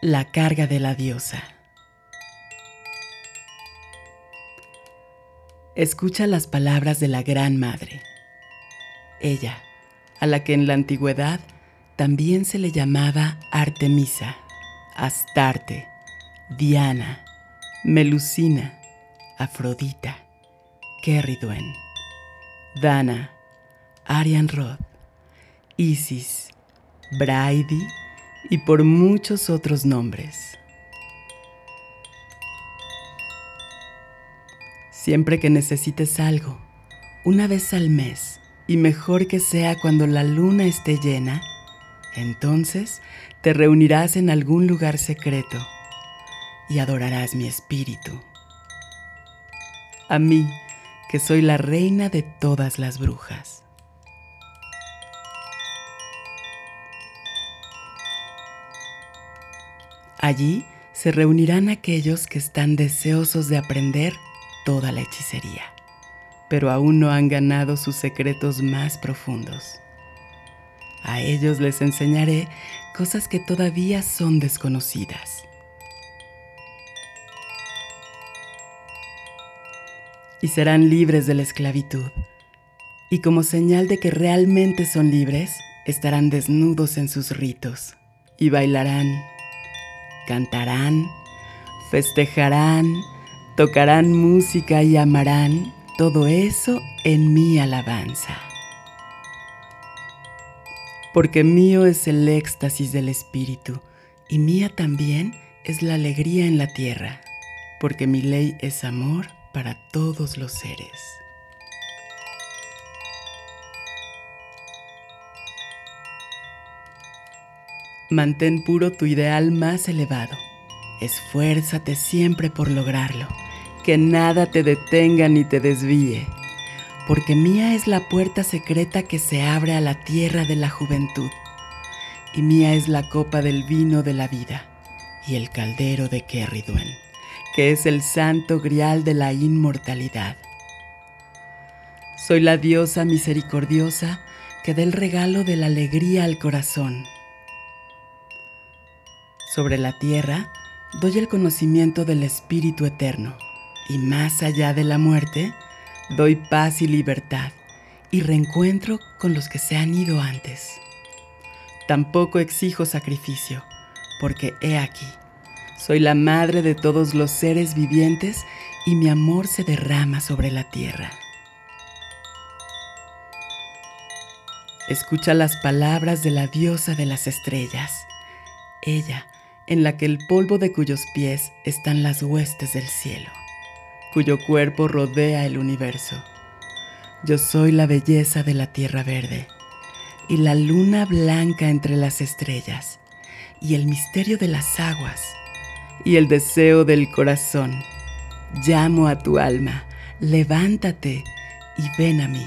La carga de la diosa. Escucha las palabras de la Gran Madre. Ella, a la que en la antigüedad también se le llamaba Artemisa, Astarte, Diana, Melusina, Afrodita, Kerridwen, Dana, Arian Rod, Isis, Braidy y por muchos otros nombres. Siempre que necesites algo, una vez al mes, y mejor que sea cuando la luna esté llena, entonces te reunirás en algún lugar secreto y adorarás mi espíritu. A mí, que soy la reina de todas las brujas. Allí se reunirán aquellos que están deseosos de aprender toda la hechicería, pero aún no han ganado sus secretos más profundos. A ellos les enseñaré cosas que todavía son desconocidas. Y serán libres de la esclavitud. Y como señal de que realmente son libres, estarán desnudos en sus ritos y bailarán cantarán, festejarán, tocarán música y amarán todo eso en mi alabanza. Porque mío es el éxtasis del Espíritu y mía también es la alegría en la tierra, porque mi ley es amor para todos los seres. Mantén puro tu ideal más elevado. Esfuérzate siempre por lograrlo. Que nada te detenga ni te desvíe. Porque mía es la puerta secreta que se abre a la tierra de la juventud. Y mía es la copa del vino de la vida y el caldero de Kerridwen, que es el santo grial de la inmortalidad. Soy la diosa misericordiosa que da el regalo de la alegría al corazón sobre la tierra doy el conocimiento del Espíritu Eterno, y más allá de la muerte, doy paz y libertad, y reencuentro con los que se han ido antes. Tampoco exijo sacrificio, porque he aquí, soy la madre de todos los seres vivientes y mi amor se derrama sobre la tierra. Escucha las palabras de la diosa de las estrellas. Ella en la que el polvo de cuyos pies están las huestes del cielo, cuyo cuerpo rodea el universo. Yo soy la belleza de la tierra verde y la luna blanca entre las estrellas y el misterio de las aguas y el deseo del corazón. Llamo a tu alma, levántate y ven a mí.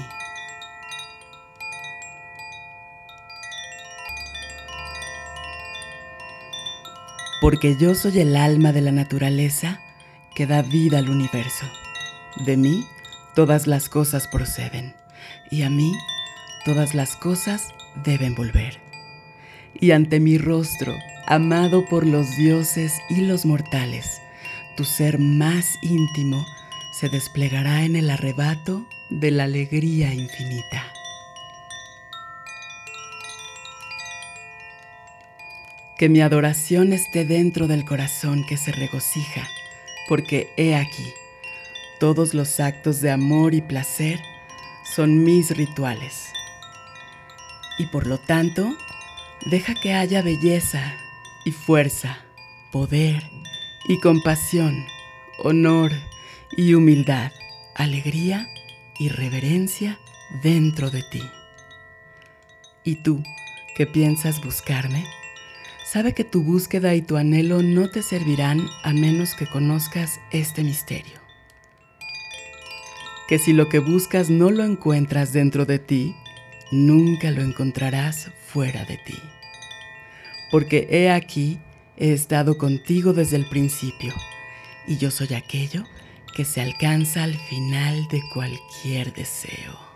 Porque yo soy el alma de la naturaleza que da vida al universo. De mí todas las cosas proceden, y a mí todas las cosas deben volver. Y ante mi rostro, amado por los dioses y los mortales, tu ser más íntimo se desplegará en el arrebato de la alegría infinita. Que mi adoración esté dentro del corazón que se regocija, porque he aquí, todos los actos de amor y placer son mis rituales. Y por lo tanto, deja que haya belleza y fuerza, poder y compasión, honor y humildad, alegría y reverencia dentro de ti. ¿Y tú, qué piensas buscarme? Sabe que tu búsqueda y tu anhelo no te servirán a menos que conozcas este misterio. Que si lo que buscas no lo encuentras dentro de ti, nunca lo encontrarás fuera de ti. Porque he aquí, he estado contigo desde el principio, y yo soy aquello que se alcanza al final de cualquier deseo.